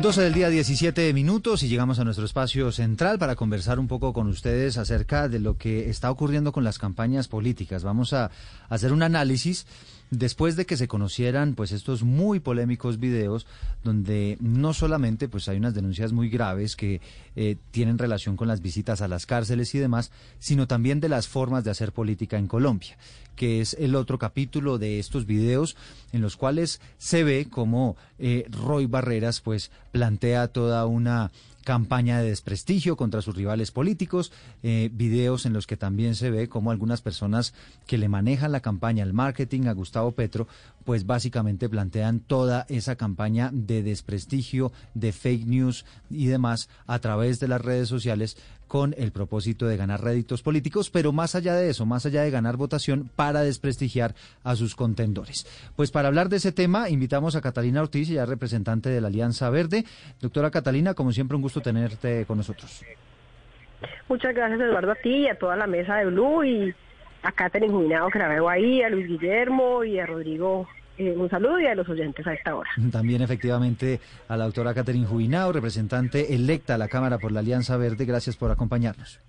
Doce del día, 17 minutos y llegamos a nuestro espacio central para conversar un poco con ustedes acerca de lo que está ocurriendo con las campañas políticas. Vamos a hacer un análisis después de que se conocieran pues estos muy polémicos videos donde no solamente pues hay unas denuncias muy graves que eh, tienen relación con las visitas a las cárceles y demás, sino también de las formas de hacer política en Colombia, que es el otro capítulo de estos videos en los cuales se ve como eh, Roy Barreras pues plantea toda una campaña de desprestigio contra sus rivales políticos, eh, videos en los que también se ve como algunas personas que le manejan la campaña, el marketing a Gustavo Petro, pues básicamente plantean toda esa campaña de desprestigio, de fake news y demás a través de las redes sociales con el propósito de ganar réditos políticos, pero más allá de eso, más allá de ganar votación para desprestigiar a sus contendores. Pues para hablar de ese tema, invitamos a Catalina Ortiz, ya representante de la Alianza Verde. Doctora Catalina, como siempre, un gusto tenerte con nosotros. Muchas gracias, Eduardo, a ti y a toda la mesa de Blue y a Catherine Juinado, que la veo ahí, a Luis Guillermo y a Rodrigo eh, un saludo y a los oyentes a esta hora. También efectivamente a la doctora Catherine Jubinao, representante electa a la Cámara por la Alianza Verde. Gracias por acompañarnos.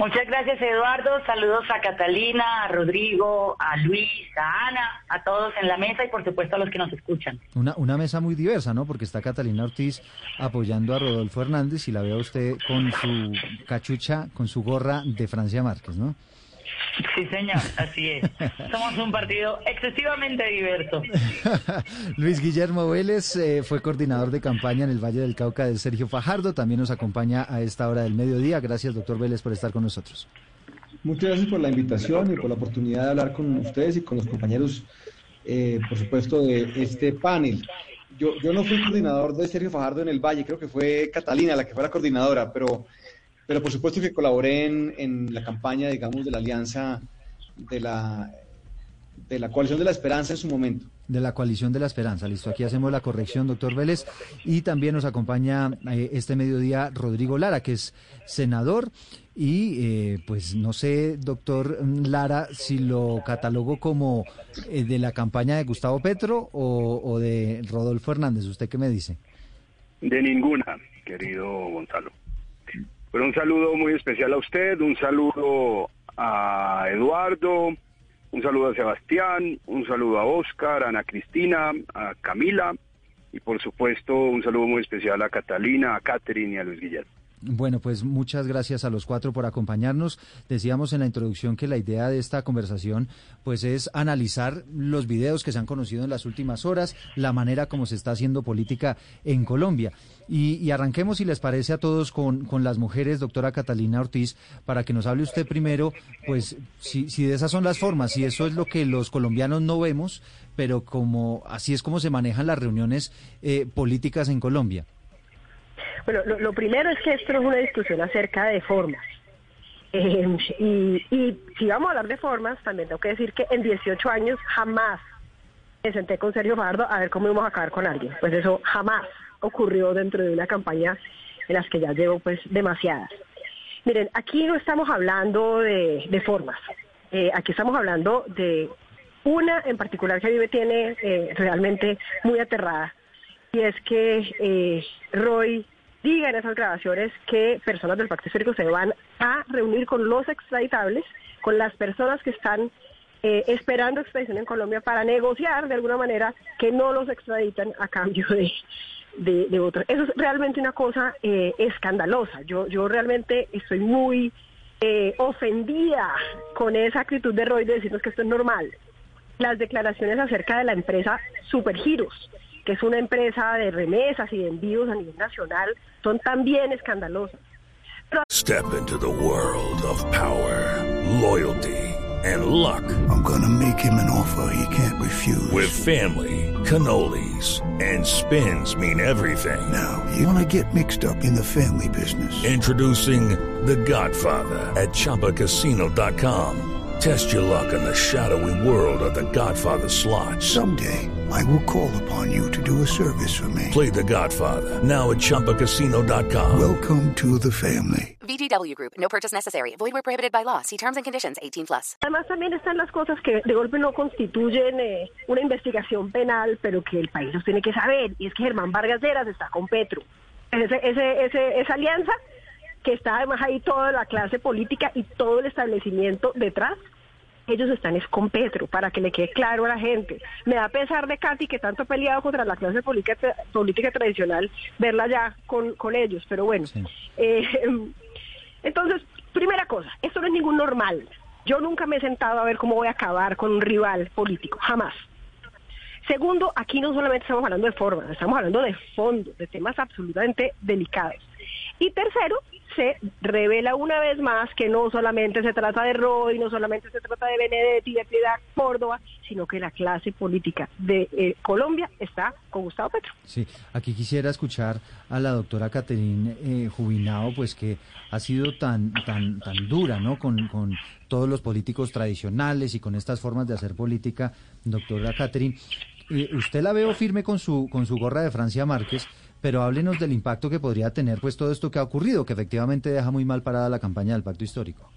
Muchas gracias Eduardo, saludos a Catalina, a Rodrigo, a Luis, a Ana, a todos en la mesa y por supuesto a los que nos escuchan. Una, una mesa muy diversa, ¿no? Porque está Catalina Ortiz apoyando a Rodolfo Hernández y la veo usted con su cachucha, con su gorra de Francia Márquez, ¿no? Sí, señor, así es. Somos un partido excesivamente diverso. Luis Guillermo Vélez eh, fue coordinador de campaña en el Valle del Cauca de Sergio Fajardo. También nos acompaña a esta hora del mediodía. Gracias, doctor Vélez, por estar con nosotros. Muchas gracias por la invitación y por la oportunidad de hablar con ustedes y con los compañeros, eh, por supuesto, de este panel. Yo, yo no fui coordinador de Sergio Fajardo en el Valle, creo que fue Catalina la que fue la coordinadora, pero pero por supuesto que colaboré en, en la campaña, digamos, de la alianza de la, de la coalición de la esperanza en su momento. De la coalición de la esperanza, listo. Aquí hacemos la corrección, doctor Vélez. Y también nos acompaña eh, este mediodía Rodrigo Lara, que es senador. Y eh, pues no sé, doctor Lara, si lo catalogo como eh, de la campaña de Gustavo Petro o, o de Rodolfo Hernández. ¿Usted qué me dice? De ninguna, querido Gonzalo. Pero un saludo muy especial a usted, un saludo a Eduardo, un saludo a Sebastián, un saludo a Oscar, a Ana Cristina, a Camila y por supuesto un saludo muy especial a Catalina, a Catherine y a Luis Guillermo. Bueno, pues muchas gracias a los cuatro por acompañarnos. Decíamos en la introducción que la idea de esta conversación pues es analizar los videos que se han conocido en las últimas horas, la manera como se está haciendo política en Colombia. Y, arranquemos, si les parece a todos, con, con, las mujeres, doctora Catalina Ortiz, para que nos hable usted primero, pues si, si de esas son las formas, si eso es lo que los colombianos no vemos, pero como así es como se manejan las reuniones eh, políticas en Colombia. Bueno, lo, primero es que esto es una discusión acerca de formas. Eh, y, si vamos a hablar de formas, también tengo que decir que en 18 años jamás me senté con Sergio Fajardo a ver cómo íbamos a acabar con alguien. Pues eso jamás ocurrió dentro de una campaña en las que ya llevo pues demasiadas. Miren, aquí no estamos hablando de, formas, eh, aquí estamos hablando de una en particular que a mí me tiene eh, realmente muy aterrada, y es que Roy diga en esas grabaciones que personas del pacto histórico se van a reunir con los extraditables con las personas que están eh, esperando extradición en Colombia para negociar de alguna manera que no los extraditan a cambio de, de, otros. Eso es realmente una cosa eh, escandalosa. Yo, yo realmente estoy muy eh, ofendida con esa actitud de Roy de decirnos que esto es normal. Las declaraciones acerca de la empresa Supergiros, que es una empresa de remesas y de envíos a nivel nacional, son también escandalosas. Step into the world of power, loyalty, and luck. I'm gonna make him an offer he can't refuse. With family, cannolis, and spins mean everything. Now, you wanna get mixed up in the family business. Introducing The Godfather at ChumbaCasino.com. Test your luck in the shadowy world of The Godfather slot. Someday, I will call upon you to do a service for me. Play The Godfather now at ChumbaCasino.com. Welcome to the family. VGW Group. No purchase necessary. Void where prohibited by law. See terms and conditions. 18 plus. Además también están las cosas que de golpe no constituyen eh, una investigación penal, pero que el país los tiene que saber. Y es que Germán Vargas Lleras está con Petro. Ese, ese, ese, esa alianza que está además ahí toda la clase política y todo el establecimiento detrás, ellos están es con Petro, para que le quede claro a la gente. Me da pesar de Katy, que tanto ha peleado contra la clase política, política tradicional, verla ya con, con ellos, pero bueno. Eh, entonces, primera cosa, esto no es ningún normal. Yo nunca me he sentado a ver cómo voy a acabar con un rival político, jamás. Segundo, aquí no solamente estamos hablando de formas, estamos hablando de fondo, de temas absolutamente delicados. Y tercero, se revela una vez más que no solamente se trata de Roy, no solamente se trata de Benedetti, de Piedad Córdoba, sino que la clase política de eh, Colombia está con Gustavo Petro. Sí, aquí quisiera escuchar a la doctora Caterine eh, pues que ha sido tan, tan, tan dura, ¿no? Con, con todos los políticos tradicionales y con estas formas de hacer política, doctora Caterine. Eh, usted la veo firme con su, con su gorra de Francia Márquez, pero háblenos del impacto que podría tener pues todo esto que ha ocurrido, que efectivamente deja muy mal parada la campaña del pacto histórico.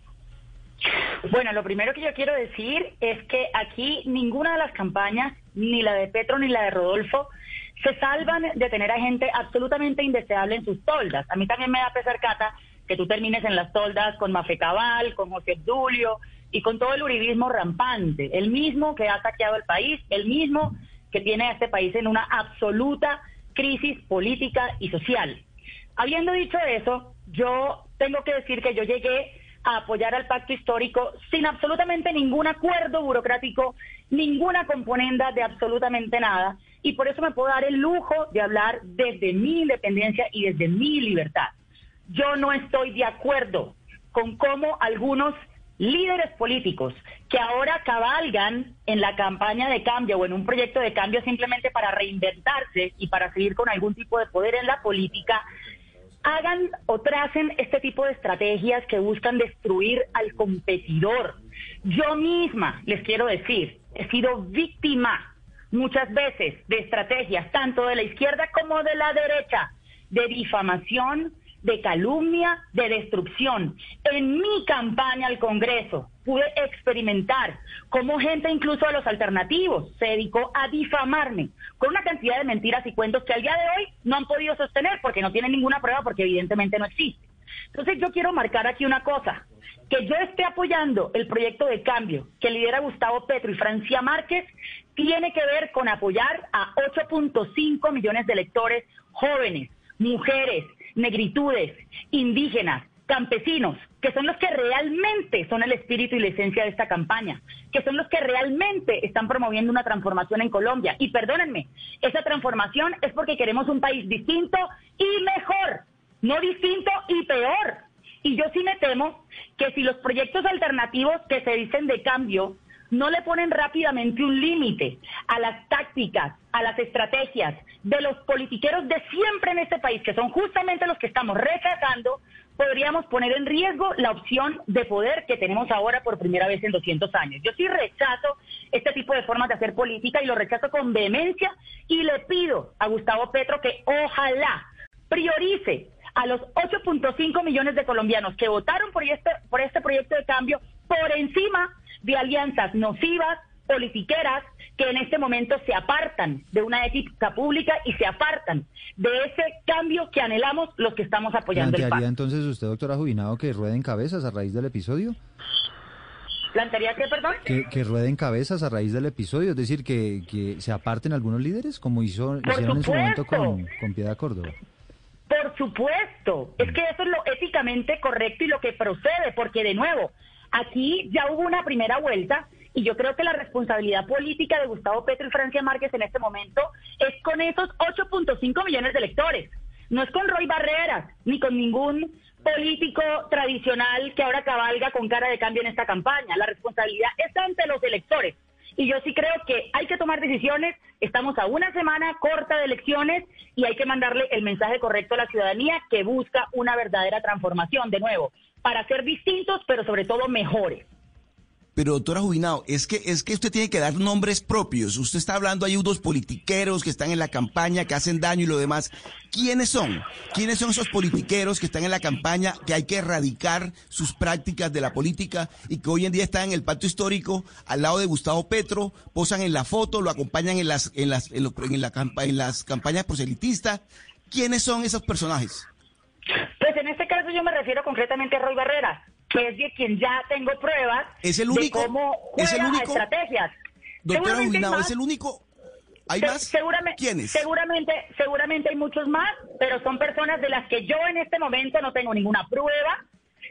Bueno, lo primero que yo quiero decir es que aquí ninguna de las campañas, ni la de Petro ni la de Rodolfo, se salvan de tener a gente absolutamente indeseable en sus toldas. A mí también me da pesar, Cata, que tú termines en las toldas con Mafe Cabal, con José Dulio y con todo el uribismo rampante, el mismo que ha saqueado el país, el mismo que tiene a este país en una absoluta crisis política y social. Habiendo dicho eso, yo tengo que decir que yo llegué a apoyar al pacto histórico sin absolutamente ningún acuerdo burocrático, ninguna componenda de absolutamente nada, y por eso me puedo dar el lujo de hablar desde mi independencia y desde mi libertad. Yo no estoy de acuerdo con cómo algunos líderes políticos que ahora cabalgan en la campaña de cambio o en un proyecto de cambio simplemente para reinventarse y para seguir con algún tipo de poder en la política, hagan o tracen este tipo de estrategias que buscan destruir al competidor. Yo misma, les quiero decir, he sido víctima muchas veces de estrategias, tanto de la izquierda como de la derecha, de difamación, de calumnia, de destrucción. En mi campaña al Congreso pude experimentar cómo gente incluso de los alternativos se dedicó a difamarme con una cantidad de mentiras y cuentos que al día de hoy no han podido sostener porque no tienen ninguna prueba porque evidentemente no existe. Entonces yo quiero marcar aquí una cosa, que yo esté apoyando el proyecto de cambio que lidera Gustavo Petro y Francia Márquez tiene que ver con apoyar a 8.5 millones de electores jóvenes, mujeres, negritudes, indígenas, campesinos, que son los que realmente son el espíritu y la esencia de esta campaña, que son los que realmente están promoviendo una transformación en Colombia. Y perdónenme, esa transformación es porque queremos un país distinto y mejor, no distinto y peor. Y yo sí me temo que si los proyectos alternativos que se dicen de cambio no le ponen rápidamente un límite a las tácticas, a las estrategias de los politiqueros de siempre en este país, que son justamente los que estamos rechazando, podríamos poner en riesgo la opción de poder que tenemos ahora por primera vez en 200 años. Yo sí rechazo este tipo de formas de hacer política y lo rechazo con vehemencia y le pido a Gustavo Petro que ojalá priorice a los 8.5 millones de colombianos que votaron por este, por este proyecto de cambio por encima de alianzas nocivas, politiqueras, que en este momento se apartan de una ética pública y se apartan de ese cambio que anhelamos los que estamos apoyando el entonces usted, doctora Jubinado, que rueden cabezas a raíz del episodio? ¿Plantearía qué, perdón? Que, que rueden cabezas a raíz del episodio, es decir, que, que se aparten algunos líderes, como hizo, hicieron en su momento con, con Piedad Córdoba. Por supuesto, es que eso es lo éticamente correcto y lo que procede, porque de nuevo, aquí ya hubo una primera vuelta y yo creo que la responsabilidad política de Gustavo Petro y Francia Márquez en este momento es con esos 8.5 millones de electores. No es con Roy Barreras, ni con ningún político tradicional que ahora cabalga con cara de cambio en esta campaña. La responsabilidad es ante los electores. Y yo sí creo que hay que tomar decisiones. Estamos a una semana corta de elecciones y hay que mandarle el mensaje correcto a la ciudadanía que busca una verdadera transformación, de nuevo, para ser distintos, pero sobre todo mejores. Pero doctora Jubinado, es que, es que usted tiene que dar nombres propios. Usted está hablando, hay unos politiqueros que están en la campaña, que hacen daño y lo demás. ¿Quiénes son? ¿Quiénes son esos politiqueros que están en la campaña, que hay que erradicar sus prácticas de la política y que hoy en día están en el pacto histórico al lado de Gustavo Petro, posan en la foto, lo acompañan en las, en las, en, la, en las campañas proselitistas? ¿Quiénes son esos personajes? Pues en este caso yo me refiero concretamente a Roy Barrera que es de quien ya tengo pruebas ¿Es el único? de cómo juega ¿Es el único? estrategias. Doctora más. ¿es el único? ¿Hay Se- más? Seguramente, ¿Quiénes? Seguramente, seguramente hay muchos más, pero son personas de las que yo en este momento no tengo ninguna prueba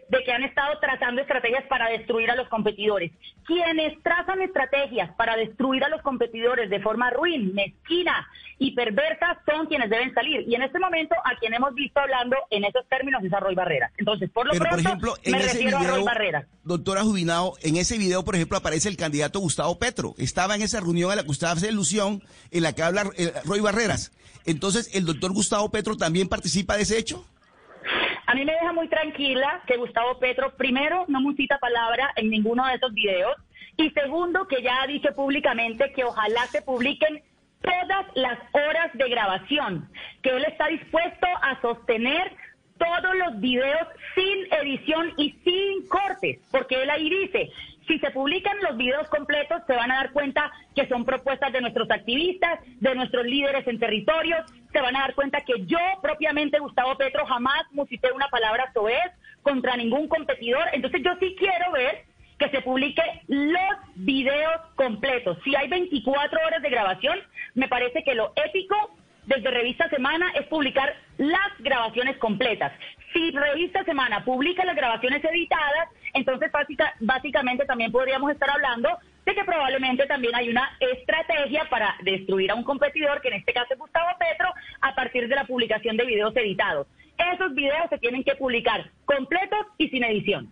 de que han estado trazando estrategias para destruir a los competidores. Quienes trazan estrategias para destruir a los competidores de forma ruin, mezquina y perversa son quienes deben salir. Y en este momento a quien hemos visto hablando en esos términos es a Roy Barrera. Entonces, por lo Pero, por pronto, ejemplo, en me ese refiero a Roy video, Barrera. doctora Jubinado, en ese video, por ejemplo, aparece el candidato Gustavo Petro. Estaba en esa reunión en la que usted hace ilusión, en la que habla eh, Roy Barreras. Entonces, ¿el doctor Gustavo Petro también participa de ese hecho? A mí me deja muy tranquila que Gustavo Petro, primero, no musita palabra en ninguno de esos videos, y segundo, que ya ha dicho públicamente que ojalá se publiquen todas las horas de grabación, que él está dispuesto a sostener todos los videos sin edición y sin cortes, porque él ahí dice, si se publican los videos completos, se van a dar cuenta que son propuestas de nuestros activistas, de nuestros líderes en territorios, se van a dar cuenta que yo propiamente, Gustavo Petro, jamás musité una palabra soez contra ningún competidor. Entonces yo sí quiero ver que se publique los videos completos. Si hay 24 horas de grabación, me parece que lo ético desde Revista Semana es publicar las grabaciones completas. Si Revista Semana publica las grabaciones editadas, entonces básica- básicamente también podríamos estar hablando de que probablemente también hay una estrategia para destruir a un competidor, que en este caso es Gustavo Petro, a partir de la publicación de videos editados. Esos videos se tienen que publicar completos y sin edición.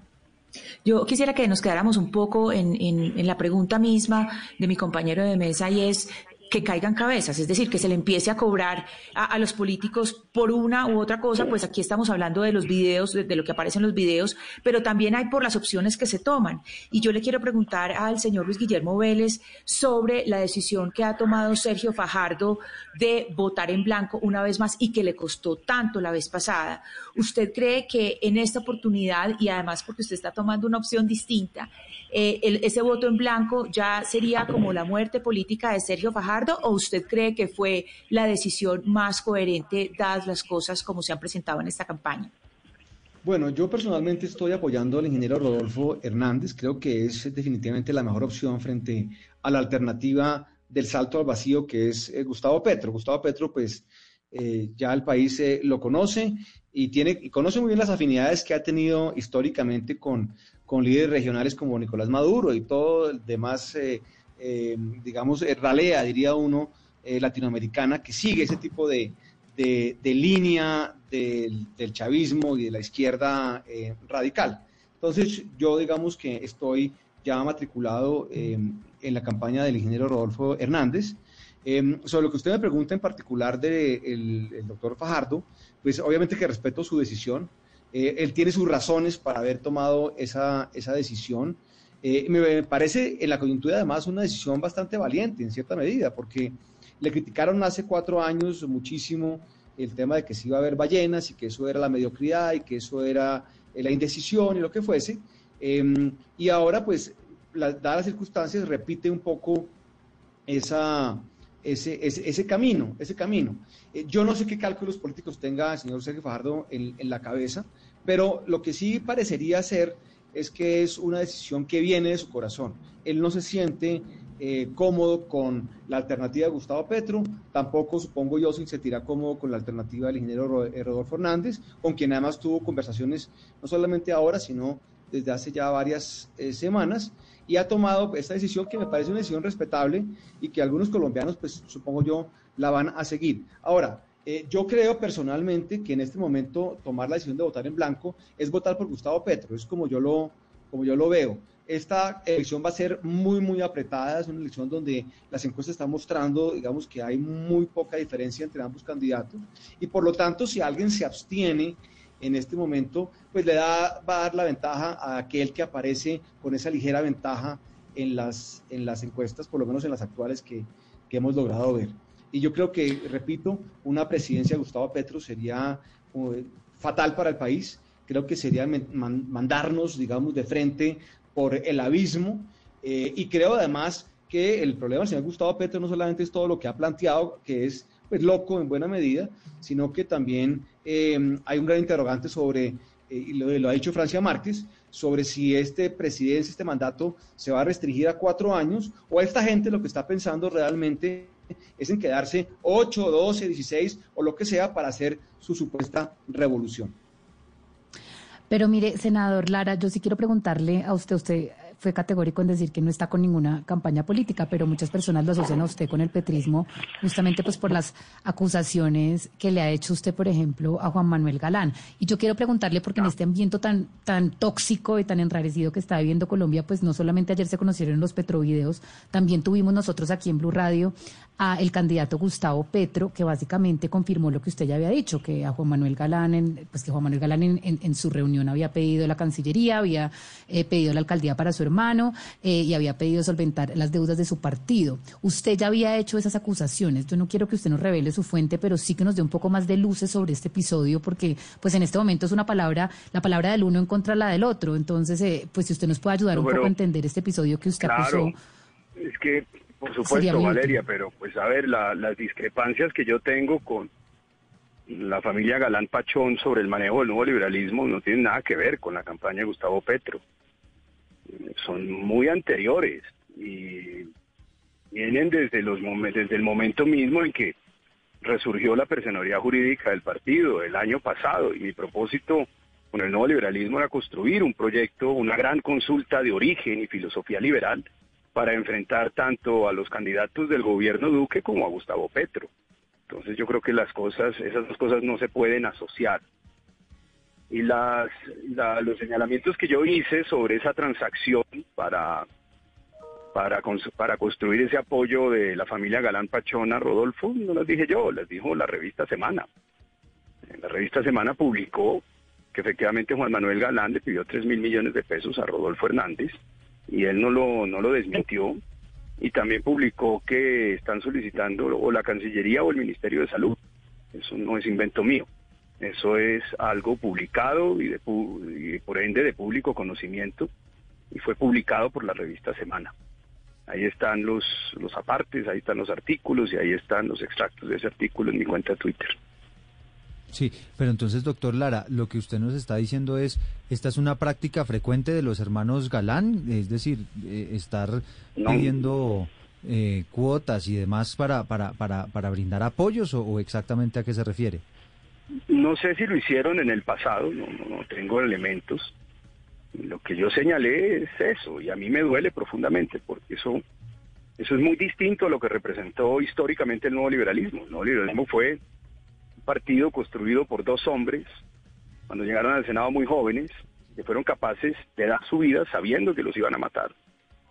Yo quisiera que nos quedáramos un poco en, en- en la pregunta misma de mi compañero de mesa y es que caigan cabezas, es decir, que se le empiece a cobrar a, los políticos por una u otra cosa, pues aquí estamos hablando de los videos, de, de lo que aparece en los videos, pero también hay por las opciones que se toman. Y yo le quiero preguntar al señor Luis Guillermo Vélez sobre la decisión que ha tomado Sergio Fajardo de votar en blanco una vez más y que le costó tanto la vez pasada. ¿Usted cree que en esta oportunidad, y además porque usted está tomando una opción distinta, eh, el- ese voto en blanco ya sería como la muerte política de Sergio Fajardo o usted cree que fue la decisión más coherente dadas las cosas como se han presentado en esta campaña? Bueno, yo personalmente estoy apoyando al ingeniero Rodolfo Hernández. Creo que es definitivamente la mejor opción frente a la alternativa del salto al vacío que es eh, Gustavo Petro. Gustavo Petro, pues eh, ya el país eh, lo conoce y tiene y conoce muy bien las afinidades que ha tenido históricamente con, con líderes regionales como Nicolás Maduro y todo el demás, eh, eh, digamos, eh, ralea, diría uno, eh, latinoamericana que sigue ese tipo de, de, de línea del, del chavismo y de la izquierda eh, radical. Entonces, yo digamos que estoy ya matriculado eh, en la campaña del ingeniero Rodolfo Hernández. Eh, sobre lo que usted me pregunta en particular del el doctor Fajardo, pues obviamente que respeto su decisión. Eh, él tiene sus razones para haber tomado esa, esa decisión. Eh, me parece en la coyuntura además una decisión bastante valiente en cierta medida, porque le criticaron hace cuatro años muchísimo el tema de que se iba a haber ballenas y que eso era la mediocridad y que eso era eh, la indecisión y lo que fuese. Eh, y ahora, pues, la- dadas las circunstancias, repite un poco esa, ese, ese, camino, ese camino. Eh, yo no sé qué cálculos políticos tenga el señor Sergio Fajardo en, en la cabeza, pero lo que sí parecería ser es que es una decisión que viene de su corazón. Él no se siente eh, cómodo con la alternativa de Gustavo Petro, tampoco supongo yo se sentirá cómodo con la alternativa del ingeniero eh, Rodolfo Hernández, con quien además tuvo conversaciones no solamente ahora, sino desde hace ya varias eh, semanas, y ha tomado esta decisión que me parece una decisión respetable y que algunos colombianos, pues supongo yo, la van a seguir. Ahora, yo creo personalmente que en este momento tomar la decisión de votar en blanco es votar por Gustavo Petro, es como yo lo, como yo lo veo esta elección va a ser muy, muy apretada. Es una elección donde las encuestas están mostrando, digamos, que hay muy poca diferencia entre ambos candidatos. Y por lo tanto, si alguien se abstiene en este momento, pues le da, va a dar la ventaja a aquel que aparece con esa ligera ventaja en las, en las encuestas, por lo menos en las actuales que, que hemos logrado ver. Y yo creo que, repito, una presidencia de Gustavo Petro sería eh, fatal para el país. Creo que sería mandarnos, digamos, de frente por el abismo eh, y creo además que el problema del señor Gustavo Petro no solamente es todo lo que ha planteado, que es pues loco en buena medida, sino que también em, hay un gran interrogante sobre, eh, y lo, ha dicho Francia Márquez, sobre si este presidencia, este mandato se va a restringir a cuatro años o esta gente lo que está pensando realmente es en quedarse 8, 12, 16 o lo que sea para hacer su supuesta revolución. Pero mire, senador Lara, yo sí quiero preguntarle a usted, usted fue categórico en decir que no está con ninguna campaña política, pero muchas personas lo asocian a usted con el petrismo justamente pues por las acusaciones que le ha hecho usted, por ejemplo, a Juan Manuel Galán. Y yo quiero preguntarle porque en este ambiente tan tan tóxico y tan enrarecido que está viviendo Colombia, pues no solamente ayer se conocieron los petrovideos, también tuvimos nosotros aquí en Blue Radio a el candidato Gustavo Petro, que básicamente confirmó lo que usted ya había dicho, que a Juan Manuel Galán, en, pues que Juan Manuel Galán en, en, su reunión había pedido la Cancillería, había eh, pedido la alcaldía para su hermano eh, y había pedido solventar las deudas de su partido. Usted ya había hecho esas acusaciones. Yo no quiero que usted nos revele su fuente, pero sí que nos dé un poco más de luces sobre este episodio, porque pues en este momento es una palabra, la palabra del uno en contra de la del otro. Entonces, eh, pues si usted nos puede ayudar un poco a entender este episodio que usted acusó. Es que por supuesto, Valeria, pero pues a ver, las discrepancias que yo tengo con la familia Galán Pachón sobre el manejo del nuevo liberalismo no tienen nada que ver con la campaña de Gustavo Petro. Son muy anteriores y vienen desde, los desde el momento mismo en que resurgió la personalidad jurídica del partido el año pasado y mi propósito con el nuevo liberalismo era construir un proyecto, una gran consulta de origen y filosofía liberal para enfrentar tanto a los candidatos del gobierno Duque como a Gustavo Petro. Entonces yo creo que las cosas, esas dos cosas no se pueden asociar. Y las, los señalamientos que yo hice sobre esa transacción para, construir ese apoyo de la familia Galán Pachona Rodolfo, no las dije yo, las dijo la revista Semana. La revista Semana publicó que efectivamente Juan Manuel Galán le pidió 3 mil millones de pesos a Rodolfo Hernández y él no lo, no lo desmintió y también publicó que están solicitando o la Cancillería o el Ministerio de Salud. Eso no es invento mío. Eso es algo publicado y, de, y por ende de público conocimiento y fue publicado por la revista Semana. Ahí están los, los apartes, ahí están los artículos y ahí están los extractos de ese artículo en mi cuenta de Twitter. Sí, pero entonces, doctor Lara, lo que usted nos está diciendo es, esta es una práctica frecuente de los hermanos Galán, es decir, eh, estar pidiendo eh, cuotas y demás para, para, para, para brindar apoyos o, exactamente a qué se refiere. No sé si lo hicieron en el pasado, no, no, tengo elementos. Lo que yo señalé es eso y a mí me duele profundamente porque eso, eso es muy distinto a lo que representó históricamente el nuevo liberalismo. El nuevo liberalismo fue partido construido por dos hombres, cuando llegaron al Senado muy jóvenes, que fueron capaces de dar su vida sabiendo que los iban a matar,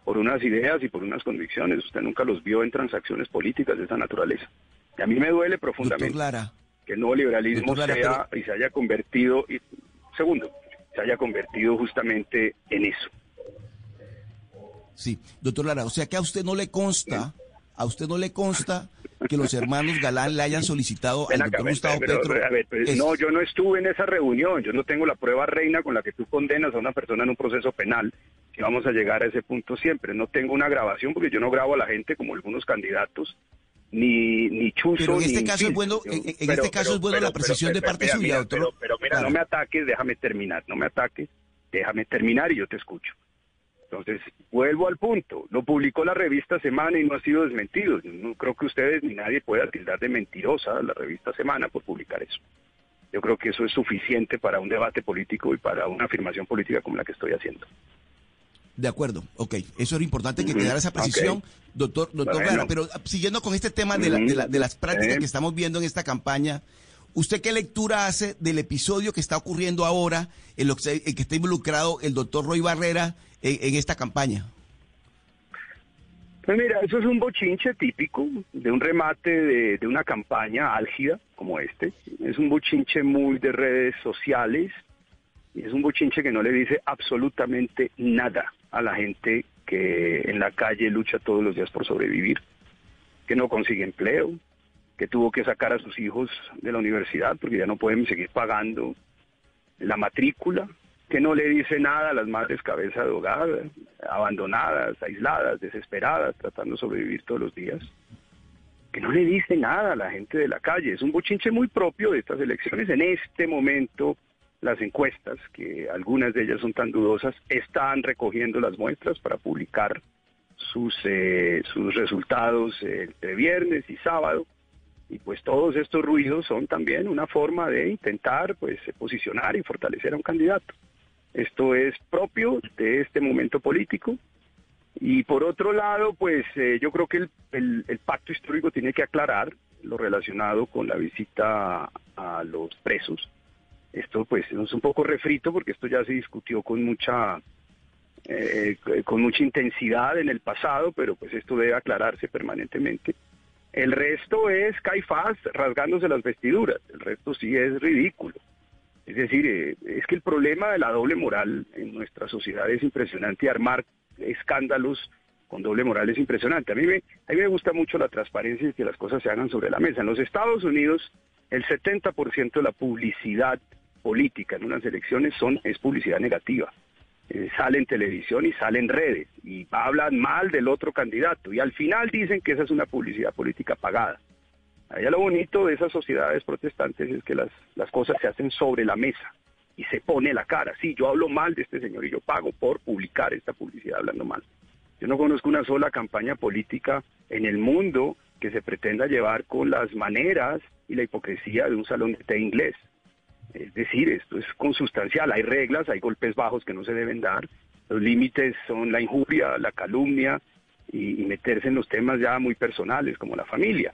por unas ideas y por unas convicciones. Usted nunca los vio en transacciones políticas de esa naturaleza. Y a mí me duele profundamente que el nuevo liberalismo sea y se haya convertido, y, segundo, se haya convertido justamente en eso. Sí, doctor Lara, o sea que a usted no le consta, a usted no le consta que los hermanos Galán le hayan solicitado al doctor Gustavo Petro. Pues, no, yo no estuve en esa reunión, yo no tengo la prueba reina con la que tú condenas a una persona en un proceso penal, que vamos a llegar a ese punto siempre. No tengo una grabación porque yo no grabo a la gente como algunos candidatos, ni, ni chuzo. Pero en este caso es bueno, en, este caso es bueno la precisión de parte suya, doctor. Pero, mira, no me ataques, déjame terminar, no me ataques. déjame terminar y yo te escucho. Entonces, vuelvo al punto. Lo publicó la revista Semana y no ha sido desmentido. No creo que ustedes ni nadie pueda tildar de mentirosa a la revista Semana por publicar eso. Yo creo que eso es suficiente para un debate político y para una afirmación política como la que estoy haciendo. De acuerdo, ok. Eso era importante que quedara esa precisión, doctor, doctor Lara. Pero siguiendo con este tema de, de, las prácticas que estamos viendo en esta campaña, ¿usted qué lectura hace del episodio que está ocurriendo ahora, en, lo que, en que está involucrado el doctor Roy Barrera en, esta campaña? Pues mira, eso es un bochinche típico de un remate de, de, una campaña álgida como este. Es un bochinche muy de redes sociales y es un bochinche que no le dice absolutamente nada a la gente que en la calle lucha todos los días por sobrevivir, que no consigue empleo, que tuvo que sacar a sus hijos de la universidad porque ya no pueden seguir pagando la matrícula, que no le dice nada a las madres cabeza de hogar, abandonadas, aisladas, desesperadas, tratando de sobrevivir todos los días, que no le dice nada a la gente de la calle. Es un bochinche muy propio de estas elecciones. En este momento, las encuestas, que algunas de ellas son tan dudosas, están recogiendo las muestras para publicar sus, eh, sus resultados entre viernes y sábado y pues todos estos ruidos son también una forma de intentar pues posicionar y fortalecer a un candidato. Esto es propio de este momento político. Y por otro lado, pues eh, yo creo que el, pacto histórico tiene que aclarar lo relacionado con la visita a los presos. Esto pues es un poco refrito porque esto ya se discutió con mucha eh, con mucha intensidad en el pasado, pero pues esto debe aclararse permanentemente. El resto es Caifás rasgándose las vestiduras, el resto sí es ridículo. Es decir, eh, es que el problema de la doble moral en nuestra sociedad es impresionante armar escándalos con doble moral es impresionante. A mí, me, a mí me gusta mucho la transparencia y que las cosas se hagan sobre la mesa. En los Estados Unidos, el 70% de la publicidad política en unas elecciones son, es publicidad negativa. Eh, sale en televisión y sale en redes y hablan mal del otro candidato y al final dicen que esa es una publicidad política pagada. Allá lo bonito de esas sociedades protestantes es que las, las cosas se hacen sobre la mesa y se pone la cara. Sí, yo hablo mal de este señor y yo pago por publicar esta publicidad hablando mal. Yo no conozco una sola campaña política en el mundo que se pretenda llevar con las maneras y la hipocresía de un salón de té inglés. Es decir, esto es consustancial, hay reglas, hay golpes bajos que no se deben dar, los límites son la injuria, la calumnia y, y meterse en los temas ya muy personales como la familia.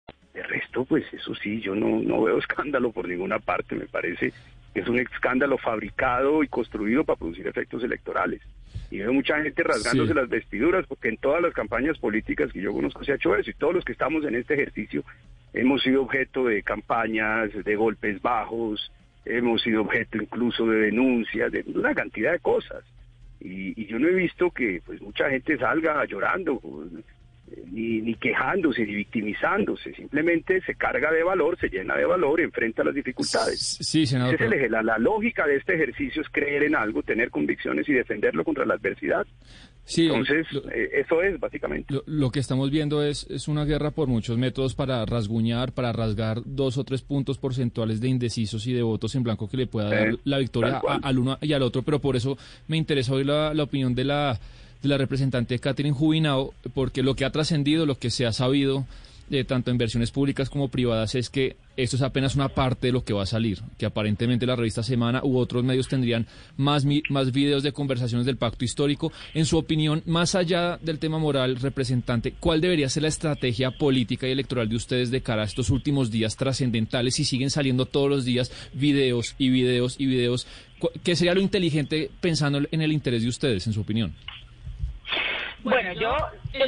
Pues eso sí, yo no, no veo escándalo por ninguna parte. Me parece es un escándalo fabricado y construido para producir efectos electorales. Y veo mucha gente rasgándose las vestiduras, porque en todas las campañas políticas que yo conozco se ha hecho eso, y todos los que estamos en este ejercicio hemos sido objeto de campañas, de golpes bajos, hemos sido objeto incluso de denuncias, de una cantidad de cosas. Y, y yo no he visto que pues mucha gente salga llorando, ni, ni, quejándose, ni victimizándose, simplemente se carga de valor, se llena de valor, enfrenta las dificultades. Sí, senador. la, la, lógica de este ejercicio es creer en algo, tener convicciones y defenderlo contra la adversidad. Sí, Entonces, eh, eso es básicamente. Lo, lo, que estamos viendo es, es una guerra por muchos métodos para rasguñar, para rasgar dos o tres puntos porcentuales de indecisos y de votos en blanco que le pueda dar eh, la victoria a, al uno y al otro, pero por eso me interesa hoy la, la opinión de la de la representante Catherine Jubinao, porque lo que ha trascendido, lo que se ha sabido, de tanto en versiones públicas como privadas, es que esto es apenas una parte de lo que va a salir, que aparentemente la revista Semana u otros medios tendrían más, más videos de conversaciones del pacto histórico. En su opinión, más allá del tema moral, representante, ¿cuál debería ser la estrategia política y electoral de ustedes de cara a estos últimos días trascendentales si siguen saliendo todos los días videos y videos y videos? ¿Qué sería lo inteligente pensando en el interés de ustedes, en su opinión? Bueno, yo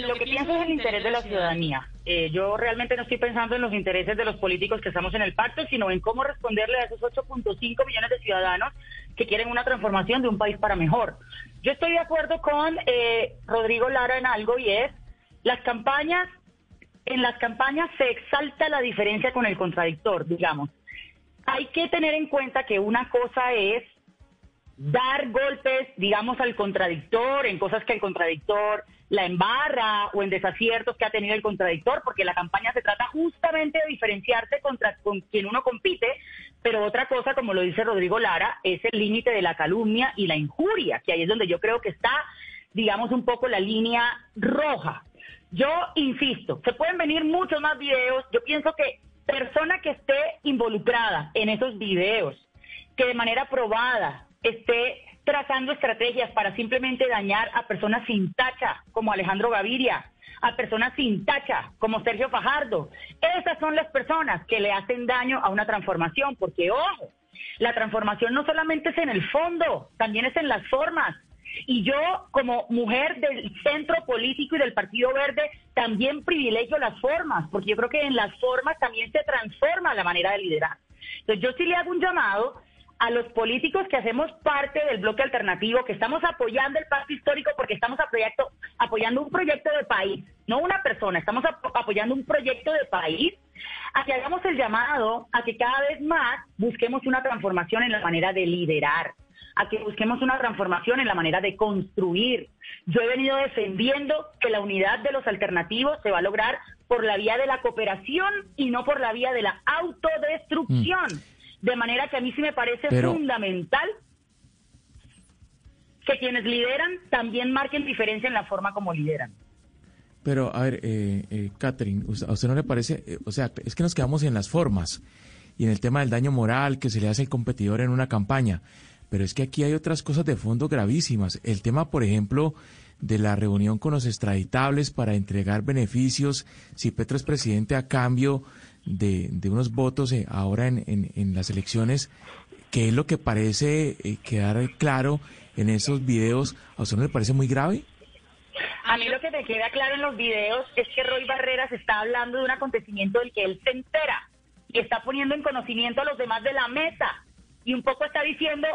lo que pienso es el interés de la ciudadanía. Eh, yo realmente no estoy pensando en los intereses de los políticos que estamos en el pacto, sino en cómo responderle a esos 8.5 millones de ciudadanos que quieren una transformación de un país para mejor. Yo estoy de acuerdo con eh, Rodrigo Lara en algo y es las campañas, en las campañas se exalta la diferencia con el contradictor, digamos. Hay que tener en cuenta que una cosa es dar golpes, digamos, al contradictor, en cosas que el contradictor la embarra o en desaciertos que ha tenido el contradictor, porque la campaña se trata justamente de diferenciarse contra con quien uno compite, pero otra cosa, como lo dice Rodrigo Lara, es el límite de la calumnia y la injuria, que ahí es donde yo creo que está, digamos, un poco la línea roja. Yo insisto, se pueden venir muchos más videos, yo pienso que persona que esté involucrada en esos videos, que de manera probada esté trazando estrategias para simplemente dañar a personas sin tacha, como Alejandro Gaviria, a personas sin tacha, como Sergio Fajardo. Esas son las personas que le hacen daño a una transformación, porque ojo, la transformación no solamente es en el fondo, también es en las formas. Y yo, como mujer del centro político y del Partido Verde, también privilegio las formas, porque yo creo que en las formas también se transforma la manera de liderar. Entonces yo sí le hago un llamado a los políticos que hacemos parte del bloque alternativo, que estamos apoyando el pacto histórico porque estamos apoyando, apoyando un proyecto de país, no una persona, estamos apoyando un proyecto de país, a que hagamos el llamado a que cada vez más busquemos una transformación en la manera de liderar, a que busquemos una transformación en la manera de construir. Yo he venido defendiendo que la unidad de los alternativos se va a lograr por la vía de la cooperación y no por la vía de la autodestrucción. Mm. De manera que a mí sí me parece fundamental que quienes lideran también marquen diferencia en la forma como lideran. Pero, a ver, eh, eh, Catherine, ¿a usted no le parece? Eh, o sea, es que nos quedamos en las formas y en el tema del daño moral que se le hace al competidor en una campaña. Pero es que aquí hay otras cosas de fondo gravísimas. El tema, por ejemplo, de la reunión con los extraditables para entregar beneficios si Petro es presidente a cambio de, de unos votos eh, ahora en, en, las elecciones, ¿qué es lo que parece eh, quedar claro en esos videos? ¿A usted no le parece muy grave? A mí lo que me queda claro en los videos es que Roy Barreras está hablando de un acontecimiento del que él se entera y está poniendo en conocimiento a los demás de la mesa y un poco está diciendo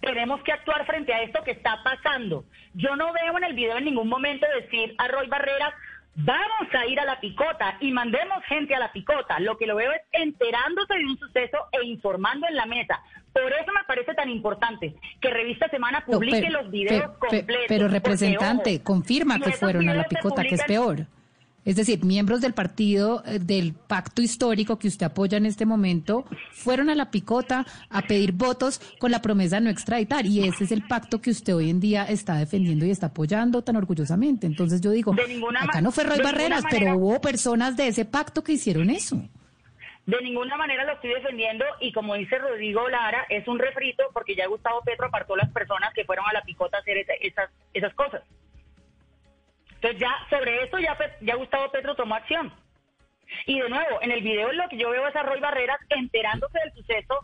tenemos que actuar frente a esto que está pasando. Yo no veo en el video en ningún momento decir a Roy Barreras vamos a ir a la picota y mandemos gente a la picota. Lo que lo veo es enterándose de un suceso e informando en la mesa. Por eso me parece tan importante que Revista Semana publique los videos completos. Pero representante, confirma que fueron a la picota, que es peor. Es decir, miembros del partido eh, del pacto histórico que usted apoya en este momento fueron a la picota a pedir votos con la promesa de no extraditar y ese es el pacto que usted hoy en día está defendiendo y está apoyando tan orgullosamente. Entonces yo digo, acá no fue Roy Barreras, pero hubo personas de ese pacto que hicieron eso. De ninguna manera lo estoy defendiendo y como dice Rodrigo Lara, es un refrito porque ya Gustavo Petro apartó las personas que fueron a la picota a hacer esas, esas cosas. Entonces ya sobre eso ya, ya Gustavo Petro tomó acción. Y de nuevo, en el video lo que yo veo es a Roy Barreras enterándose del suceso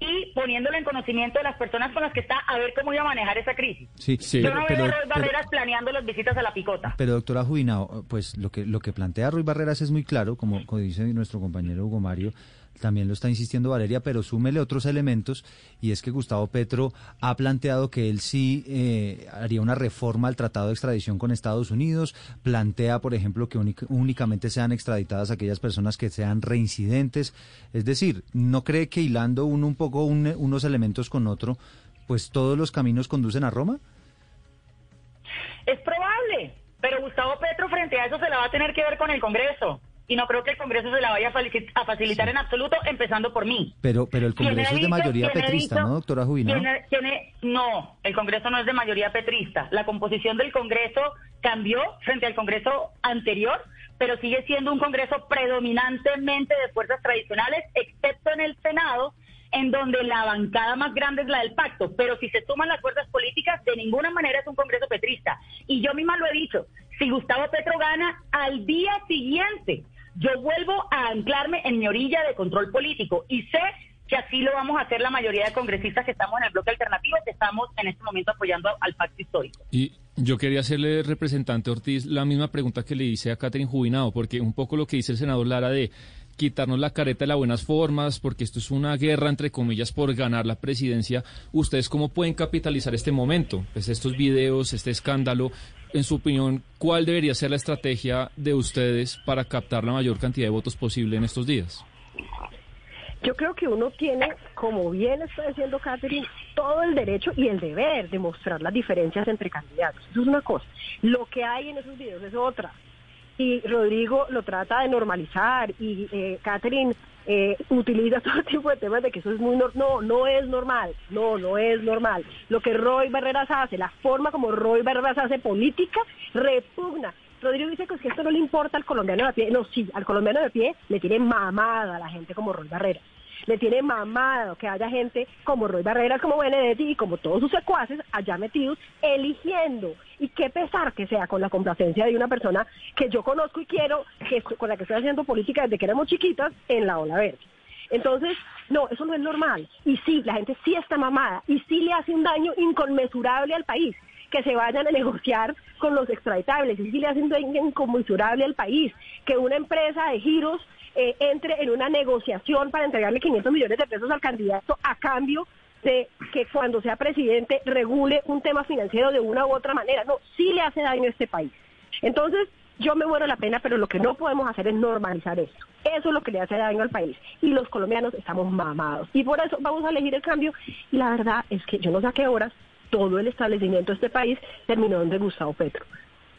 y poniéndolo en conocimiento de las personas con las que está a ver cómo iba a manejar esa crisis. Sí, sí, Yo no veo a Roy Barreras planeando las visitas a la picota. Pero doctora Jubinao, pues lo que, lo que plantea Roy Barreras es muy claro, como, como dice nuestro compañero Hugo Mario, también lo está insistiendo Valeria, pero súmele otros elementos y es que Gustavo Petro ha planteado que él sí eh, haría una reforma al tratado de extradición con Estados Unidos, plantea, por ejemplo, que únicamente sean extraditadas aquellas personas que sean reincidentes, es decir, ¿no cree que hilando uno un poco unos elementos con otro, pues todos los caminos conducen a Roma? Es probable, pero Gustavo Petro frente a eso se la va a tener que ver con el Congreso y no creo que el Congreso se la vaya a facilitar en absoluto, empezando por mí. Pero, pero el Congreso es de mayoría petrista, ¿no, doctora Jubina? no, el Congreso no es de mayoría petrista. La composición del Congreso cambió frente al Congreso anterior, pero sigue siendo un Congreso predominantemente de fuerzas tradicionales, excepto en el Senado, en donde la bancada más grande es la del pacto, pero si se suman las fuerzas políticas, de ninguna manera es un Congreso petrista. Y yo misma lo he dicho, si Gustavo Petro gana al día siguiente, yo vuelvo a anclarme en mi orilla de control político y sé que así lo vamos a hacer la mayoría de congresistas que estamos en el bloque alternativo, que estamos en este momento apoyando al pacto histórico. Y, Yo quería hacerle, representante Ortiz, la misma pregunta que le hice a Catherine Jubinado, porque un poco lo que dice el senador Lara de quitarnos la careta de las buenas formas, porque esto es una guerra, entre comillas, por ganar la presidencia. ¿Ustedes cómo pueden capitalizar este momento? Pues estos videos, este escándalo, en su opinión, ¿cuál debería ser la estrategia de ustedes para captar la mayor cantidad de votos posible en estos días? Yo creo que uno tiene, como bien está diciendo Catherine, todo el derecho y el deber de mostrar las diferencias entre candidatos. Eso es una cosa. Lo que hay en esos videos es otra. Y Rodrigo lo trata de normalizar y eh, Catherine eh, utiliza todo tipo de temas de que eso es muy... no, no es normal. No, no es normal. Lo que Roy Barreras hace, la forma como Roy Barreras hace política, repugna. Rodrigo dice que esto no le importa al colombiano de pie. No, sí, al colombiano de pie le tiene mamada a la gente como Roy Barreras le tiene mamado que haya gente como Roy Barreras, como Benedetti y como todos sus secuaces allá metidos eligiendo. Y qué pesar que sea con la complacencia de una persona que yo conozco y quiero, que con la que estoy haciendo política desde que éramos chiquitas en la ola verde. Entonces, no, eso no es normal. Y sí, la gente sí está mamada y sí le hace un daño inconmensurable al país que se vayan a negociar con los extraditables, y sí le hace un daño inconmensurable al país, que una empresa de giros eh, entre en una negociación para entregarle 500 millones de pesos al candidato a cambio de que cuando sea presidente regule un tema financiero de una u otra manera. No, sí le hace daño a este país. Entonces, yo me muero la pena, pero lo que no podemos hacer es normalizar esto. Eso es lo que le hace daño al país. Y los colombianos estamos mamados. Y por eso vamos a elegir el cambio. Y la verdad es que yo no sé a qué horas todo el establecimiento de este país terminó donde Gustavo Petro.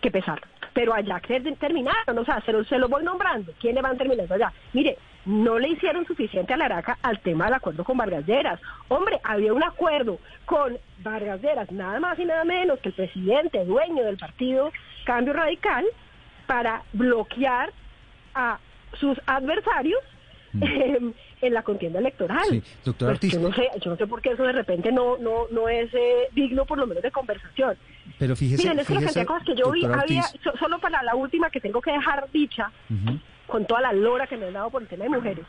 Qué pesar pero allá que terminaron, o sea, se lo, se lo voy nombrando, ¿quiénes van terminando allá? Mire, no le hicieron suficiente a la Araca al tema del acuerdo con Vargas Lleras. Hombre, había un acuerdo con Vargas Lleras, nada más y nada menos que el presidente, dueño del partido Cambio Radical, para bloquear a sus adversarios mm. en la contienda electoral. Sí, doctor pues, Yo no, sé, yo no sé por qué eso de repente no, no, no es eh, digno por lo menos de conversación. Pero fíjese, Miren, es que fíjese, la cosas que yo vi, había, solo para la última que tengo que dejar dicha, con toda la lora que me han dado por el tema de mujeres.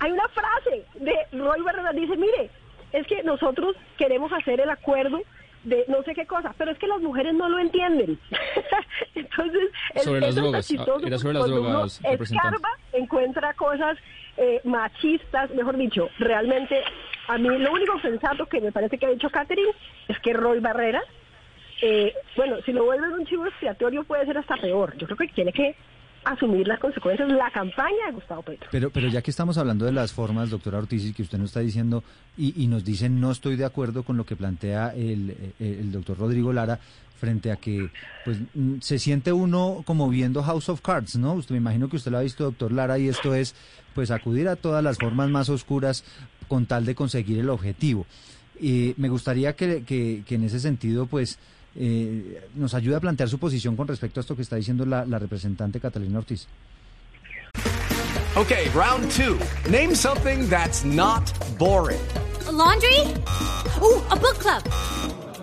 Hay una frase de Roy Barrera, dice, mire, es que nosotros queremos hacer el acuerdo de no sé qué cosa, pero es que las mujeres no lo entienden. Entonces, sobre las drogas, ah, era sobre las drogas, escarba, encuentra cosas eh, machistas, mejor dicho, realmente a mí lo único sensato que me parece que ha dicho Catherine es que Roy Barrera, eh, bueno, si lo vuelven un chivo expiatorio puede ser hasta peor. Yo creo que tiene que asumir las consecuencias de la campaña de Gustavo Petro. Pero, pero ya que estamos hablando de las formas, doctora Ortiz, que usted nos está diciendo y, nos dice no estoy de acuerdo con lo que plantea el, el, doctor Rodrigo Lara frente a que pues mm, se siente uno como viendo House of Cards, ¿no? Usted me imagino que usted lo ha visto, doctor Lara, y esto es pues acudir a todas las formas más oscuras con tal de conseguir el objetivo. Y me gustaría que, que, que en ese sentido pues eh, nos ayude a plantear su posición con respecto a esto que está diciendo la, la representante Catalina Ortiz. Okay, round two. Name something that's not boring. A laundry? Ooh, a book club.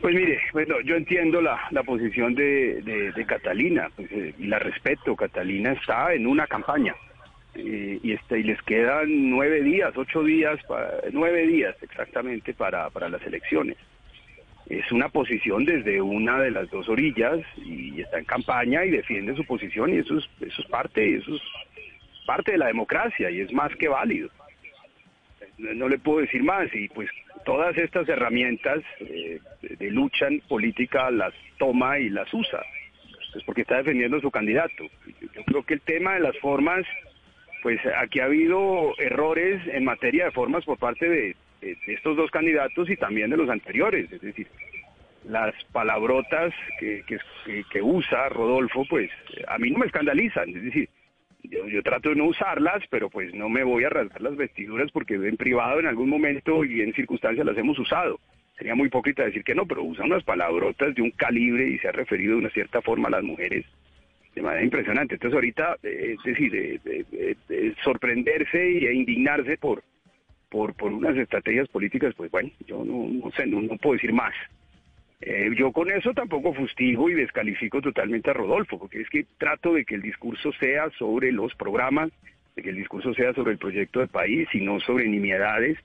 Pues mire, bueno, yo entiendo la, la posición de, de, Catalina pues, eh, la respeto. Catalina está en una campaña. Eh, y, este, y les quedan nueve días, ocho días, nueve días exactamente para, para las elecciones es una posición desde una de las dos orillas y está en campaña y defiende su posición y eso es, eso es parte, eso es parte de la democracia y es más que válido. No, le puedo decir más y pues todas estas herramientas eh, de lucha política las toma y las usa, pues porque está defendiendo a su candidato. Yo creo que el tema de las formas, pues aquí ha habido errores en materia de formas por parte de, de estos dos candidatos y también de los anteriores. Es decir, las palabrotas que, que, usa Rodolfo, pues a mí no me escandalizan. Es decir, yo, trato de no usarlas, pero pues no me voy a rasgar las vestiduras porque en privado en algún momento y en circunstancias las hemos usado. Sería muy hipócrita decir que no, pero usa unas palabrotas de un calibre y se ha referido de una cierta forma a las mujeres de manera impresionante. Entonces ahorita, eh, es decir, eh, eh, eh, sorprenderse e indignarse por, por, por unas estrategias políticas, pues bueno, yo no, sé, no puedo decir más. Eh, yo con eso tampoco fustigo y descalifico totalmente a Rodolfo, porque es que trato de que el discurso sea sobre los programas, de que el discurso sea sobre el proyecto de país y no sobre nimiedades,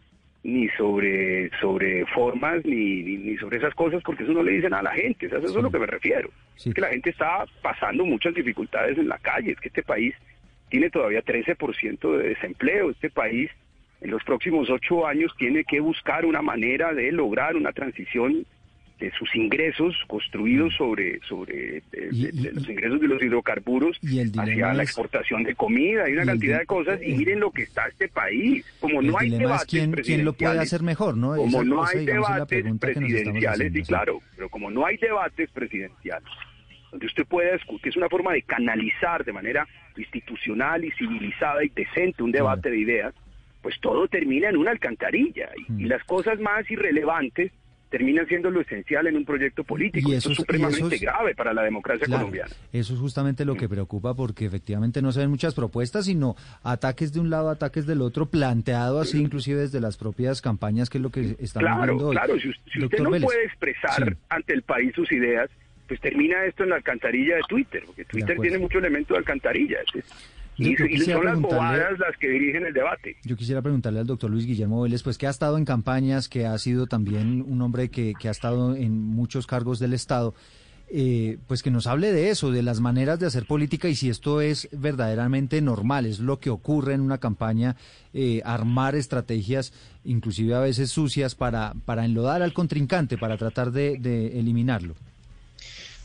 ni sobre, sobre formas, ni, ni, ni sobre esas cosas, porque eso no le dicen a la gente, eso es a lo que me refiero. Es que la gente está pasando muchas dificultades en la calle, es que este país tiene todavía 13% de desempleo, este país en los próximos ocho años tiene que buscar una manera de lograr una transición de sus ingresos construidos sobre sobre de, de- de los ingresos de los hidrocarburos y el hacia la es- exportación de comida y una y cantidad de cosas y el- miren lo que está este país como no hay debates quién, quién lo puede hacer mejor, ¿no? como Esa- no hay digamos, debates presidenciales haciendo, sí. claro pero como no hay debates presidenciales donde usted pueda discutir, es una forma de canalizar de manera institucional y civilizada y decente un debate de ideas, pues todo termina en una alcantarilla y, Mm. y las cosas más irrelevantes terminan siendo lo esencial en un proyecto político. Y Esto esos- es supremamente grave para la democracia Claro, colombiana. Eso es justamente lo que preocupa porque efectivamente no se ven muchas propuestas, sino ataques de un lado, ataques del otro, planteado así inclusive desde las propias campañas, que es lo que estamos Claro, viendo hoy. claro, si, si usted no Vélez. puede expresar Sí. ante el país sus ideas, pues termina esto en la alcantarilla de Twitter, porque Twitter tiene mucho elemento de alcantarilla. es- Y, yo y quisiera son las preguntarle- bobadas las que dirigen el debate. Yo quisiera preguntarle al doctor Luis Guillermo Vélez, pues que ha estado en campañas, que ha sido también un hombre que, que ha estado en muchos cargos del Estado, eh, pues que nos hable de eso, de las maneras de hacer política y si esto es verdaderamente normal, es lo que ocurre en una campaña, eh, armar estrategias, inclusive a veces sucias, para, para enlodar al contrincante, para tratar de, de eliminarlo.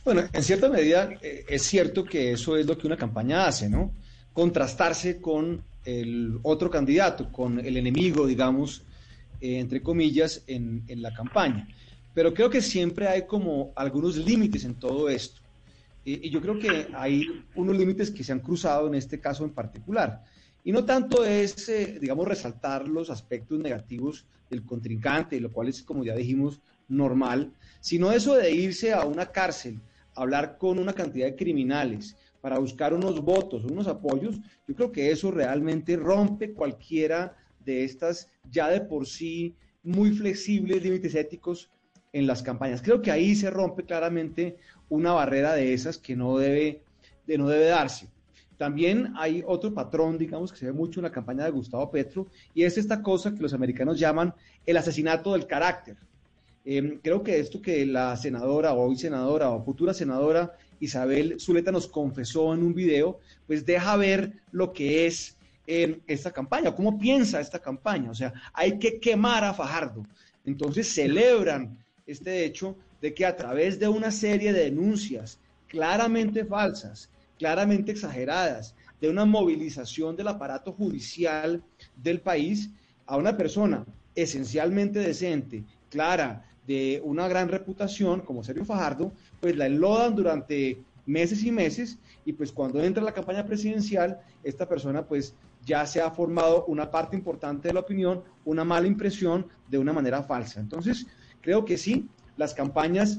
Bueno, en cierta medida eh, es cierto que eso es lo que una campaña hace, ¿no? Contrastarse con el otro candidato, con el enemigo, digamos, eh, entre comillas, en, en la campaña. Pero creo que siempre hay como algunos límites en todo esto. Y, yo creo que hay unos límites que se han cruzado en este caso en particular. Y no tanto es, eh, digamos, resaltar los aspectos negativos del contrincante, lo cual es, como ya dijimos, normal, sino eso de irse a una cárcel, hablar con una cantidad de criminales para buscar unos votos, unos apoyos, yo creo que eso realmente rompe cualquiera de estas ya de por sí muy flexibles límites éticos en las campañas. Creo que ahí se rompe claramente una barrera de esas que no debe, de no debe darse. También hay otro patrón, digamos, que se ve mucho en la campaña de Gustavo Petro, y es esta cosa que los americanos llaman el asesinato del carácter. Eh, creo que esto que la senadora, hoy senadora, o futura senadora Isabel Zuleta nos confesó en un video, pues deja ver lo que es eh, esta campaña, cómo piensa esta campaña. O sea, hay que quemar a Fajardo. Entonces celebran este hecho de que a través de una serie de denuncias claramente falsas, claramente exageradas, de una movilización del aparato judicial del país a una persona esencialmente decente, clara, de una gran reputación como Sergio Fajardo, pues la enlodan durante meses y meses y pues cuando entra la campaña presidencial, esta persona pues ya se ha formado una parte importante de la opinión, una mala impresión de una manera falsa. Entonces, creo que sí, las campañas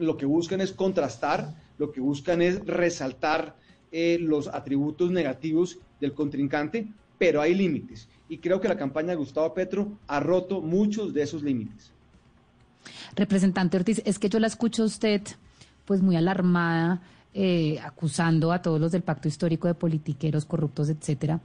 lo que buscan es contrastar, lo que buscan es resaltar eh, los atributos negativos del contrincante, pero hay límites. Y creo que la campaña de Gustavo Petro ha roto muchos de esos límites. Representante Ortiz, es que yo la escucho a usted pues muy alarmada, eh, acusando a todos los del pacto histórico de politiqueros corruptos, etcétera.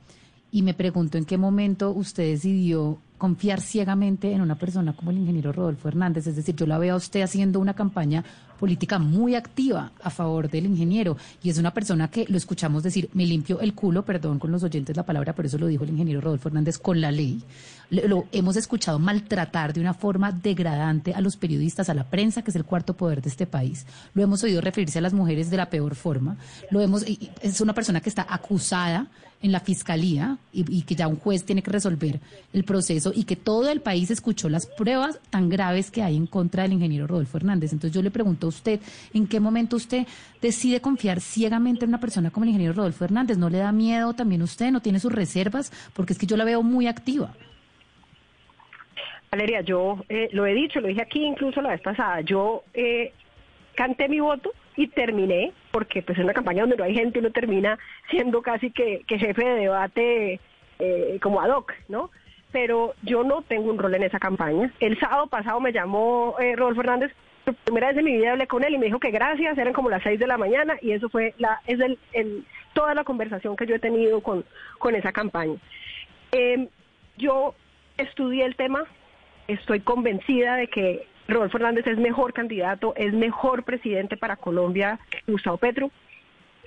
Y me pregunto en qué momento usted decidió confiar ciegamente en una persona como el ingeniero Rodolfo Hernández. Es decir, yo la veo a usted haciendo una campaña política muy activa a favor del ingeniero y es una persona que lo escuchamos decir, me limpio el culo, perdón con los oyentes la palabra, pero eso lo dijo el ingeniero Rodolfo Hernández con la ley. Lo, hemos escuchado maltratar de una forma degradante a los periodistas, a la prensa, que es el cuarto poder de este país. Lo hemos oído referirse a las mujeres de la peor forma. Lo hemos, es una persona que está acusada en la fiscalía y, y que ya un juez tiene que resolver el proceso y que todo el país escuchó las pruebas tan graves que hay en contra del ingeniero Rodolfo Hernández. Entonces yo le pregunto usted, ¿en qué momento usted decide confiar ciegamente en una persona como el ingeniero Rodolfo Hernández? ¿No le da miedo también usted? ¿No tiene sus reservas? Porque es que yo la veo muy activa. Valeria, yo eh, lo he dicho, lo dije aquí incluso la vez pasada, yo eh, canté mi voto y terminé porque pues es una campaña donde no hay gente uno termina siendo casi que, que jefe de debate eh, como ad hoc, ¿no? Pero yo no tengo un rol en esa campaña. El sábado pasado me llamó eh, Rodolfo Hernández, primera vez en mi vida hablé con él y me dijo que gracias, eran como las seis de la mañana y eso fue la, es el, toda la conversación que yo he tenido con, esa campaña. Eh, yo estudié el tema, estoy convencida de que Rodolfo Hernández es mejor candidato, es mejor presidente para Colombia que Gustavo Petro.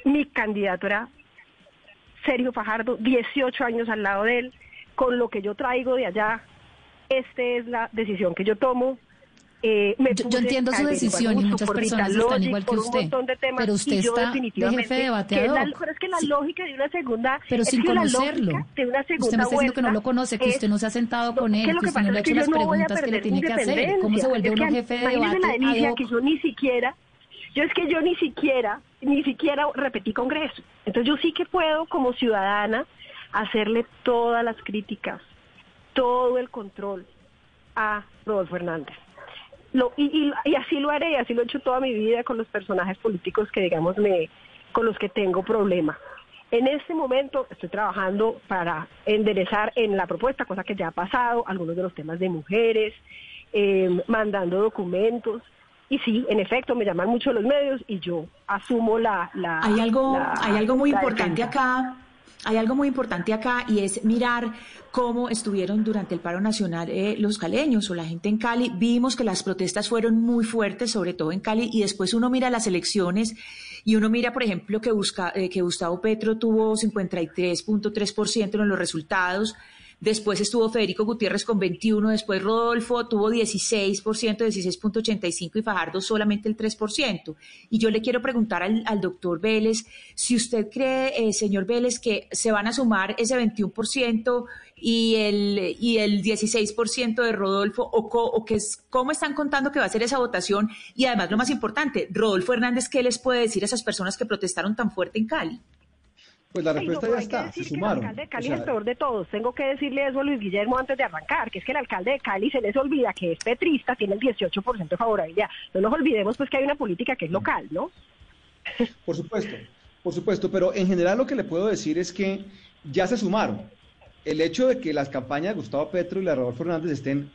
Mi candidato era Sergio Fajardo, 18 años al lado de él, con lo que yo traigo de allá, esta es la decisión que yo tomo. Eh, me Yo, yo entiendo su decisión y muchas personas Vitalogic, están igual que usted. temas, Pero usted está de definitivamente, jefe de debate que ad hoc. pero es que la lógica de una segunda, Pero es sin que conocerlo. de una Usted segunda me está diciendo que no lo conoce, que usted es- no se ha sentado con él, que usted no le ha hecho las preguntas que le tiene que hacer. ¿Cómo se vuelve uno jefe de debate la ad delicia hoc? que yo ni siquiera, yo es que yo ni siquiera, ni siquiera repetí congreso. Entonces yo sí que puedo como ciudadana hacerle todas las críticas, todo el control a Rodolfo Hernández. Lo, y, y- y así lo haré, y así lo he hecho toda mi vida con los personajes políticos que digamos me, con los que tengo problema. En este momento estoy trabajando para enderezar en la propuesta, cosa que ya ha pasado, algunos de los temas de mujeres, eh, mandando documentos. Y sí, en efecto, me llaman mucho los medios y yo asumo la... la Hay algo, la- hay algo muy importante defensa. acá. Hay algo muy importante acá y es mirar cómo estuvieron durante el paro nacional eh, los caleños o la gente en Cali. Vimos que las protestas fueron muy fuertes, sobre todo en Cali, y después uno mira las elecciones y uno mira, por ejemplo, que, eh, que Gustavo Petro tuvo 53.3% en los resultados. Después estuvo Federico Gutiérrez con 21, después Rodolfo tuvo 16%, 16.85 y Fajardo solamente el 3%. Y yo le quiero preguntar al, al doctor Vélez si usted cree, eh, señor Vélez, que se van a sumar ese 21% y el, y el 16% de Rodolfo o, co- o que es, cómo están contando que va a ser esa votación. Y además, lo más importante, Rodolfo Hernández, ¿qué les puede decir a esas personas que protestaron tan fuerte en Cali? Pues la no, respuesta pero ya está, se sumaron. El alcalde de Cali O sea, es el peor de todos. Tengo que decirle eso a Luis Guillermo antes de arrancar, que es que el alcalde de Cali se les olvida que es petrista, tiene el 18% de favorabilidad. No nos olvidemos pues que hay una política que es local, ¿no? Por supuesto, por supuesto, pero en general lo que le puedo decir es que ya se sumaron. El hecho de que las campañas de Gustavo Petro y la de Rodolfo Hernández estén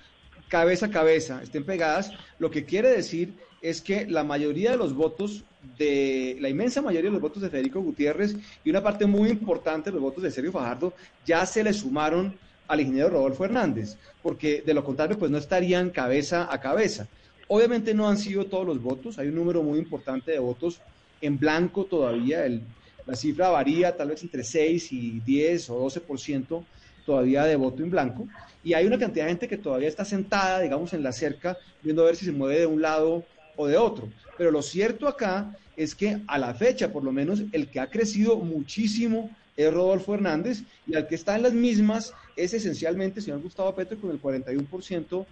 cabeza a cabeza, estén pegadas, lo que quiere decir es que la mayoría de los votos de la inmensa mayoría de los votos de Federico Gutiérrez y una parte muy importante de los votos de Sergio Fajardo ya se le sumaron al ingeniero Rodolfo Hernández, porque de lo contrario pues no estarían cabeza a cabeza. Obviamente no han sido todos los votos, hay un número muy importante de votos en blanco todavía, el- la cifra varía tal vez entre 6 y 10 o 12% todavía de voto en blanco, y hay una cantidad de gente que todavía está sentada, digamos, en la cerca, viendo a ver si se mueve de un lado o de otro. Pero lo cierto acá es que a la fecha, por lo menos, el que ha crecido muchísimo es Rodolfo Hernández, y al que está en las mismas es esencialmente señor Gustavo Petro con el 41%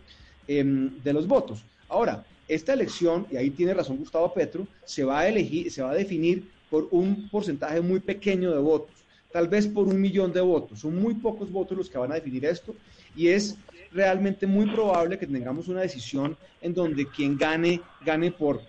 em, de los votos. Ahora, esta elección, y ahí tiene razón Gustavo Petro, se va a elegir, se va a definir por un porcentaje muy pequeño de votos, tal vez por un millón de votos. Son muy pocos votos los que van a definir esto, y es realmente muy probable que tengamos una decisión en donde quien gane, gane por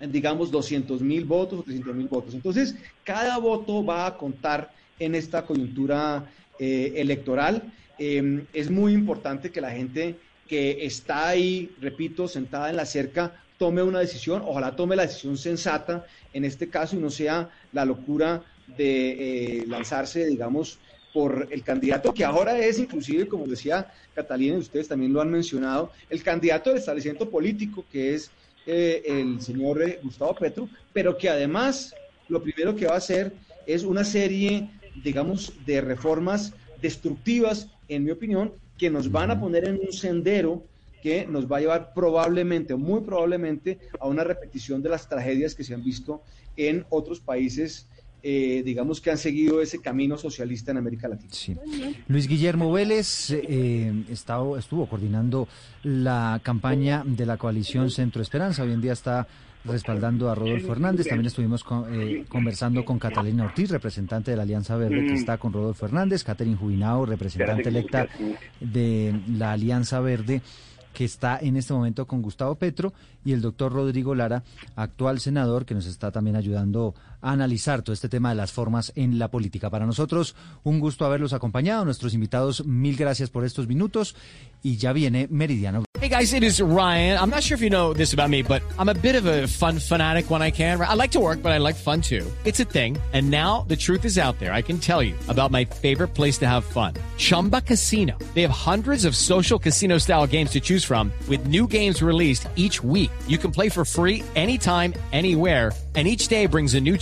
digamos, 200 mil votos o 300 mil votos. Entonces, cada voto va a contar en esta coyuntura eh, electoral. Eh, es muy importante que la gente que está ahí, repito, sentada en la cerca, tome una decisión, ojalá tome la decisión sensata en este caso y no sea la locura de eh, lanzarse, digamos, por el candidato que ahora es, inclusive, como decía Catalina, y ustedes también lo han mencionado, el candidato del establecimiento político, que es eh, el señor eh, Gustavo Petro, pero que además lo primero que va a hacer es una serie, digamos, de reformas destructivas, en mi opinión, que nos van a poner en un sendero que nos va a llevar probablemente, muy probablemente, a una repetición de las tragedias que se han visto en otros países, eh, digamos, que han seguido ese camino socialista en América Latina. Luis Guillermo Vélez eh, estuvo coordinando la campaña de la coalición Centro Esperanza. Hoy en día está respaldando a Rodolfo Hernández. También estuvimos con- eh, conversando con Catalina Ortiz, representante de la Alianza Verde, que está con Rodolfo Hernández. Catherine Jubinao, representante electa de la Alianza Verde que está en este momento con Gustavo Petro, y el doctor Rodrigo Lara, actual senador, que nos está también ayudando analizar todo este tema de las formas en la política. Para nosotros, un gusto haberlos acompañado. Nuestros invitados, mil gracias por estos minutos. Y ya viene Meridiano. Hey guys, it is Ryan. I'm not sure if you know this about me, but I'm a bit of a fun fanatic when I can. I like to work, but I like fun too. It's a thing. And now the truth is out there. I can tell you about my favorite place to have fun. Chumba Casino. They have hundreds of social casino style games to choose from with new games released each week. You can play for free anytime, anywhere and each day brings a new